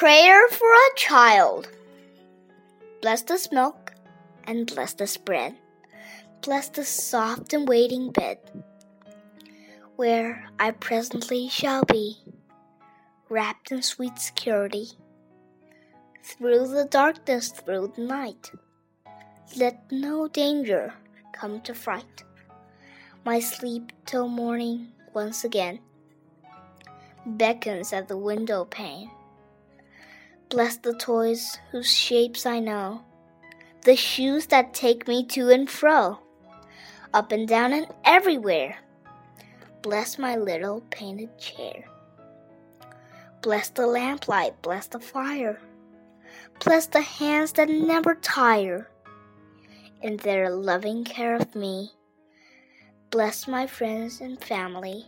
Prayer for a Child. Bless this milk and bless this bread. Bless this soft and waiting bed, where I presently shall be, wrapped in sweet security. Through the darkness, through the night, let no danger come to fright my sleep till morning once again beckons at the window pane. Bless the toys whose shapes I know, the shoes that take me to and fro, up and down and everywhere. Bless my little painted chair. Bless the lamplight, bless the fire. Bless the hands that never tire in their loving care of me. Bless my friends and family.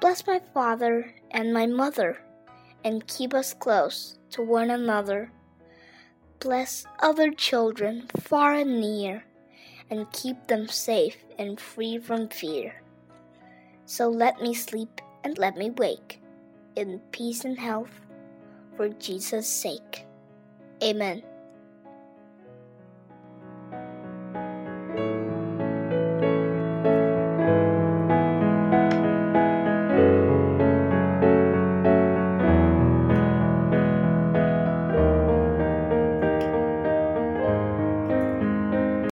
Bless my father and my mother, and keep us close to one another. Bless other children far and near, and keep them safe and free from fear. So let me sleep and let me wake in peace and health for Jesus' sake. Amen.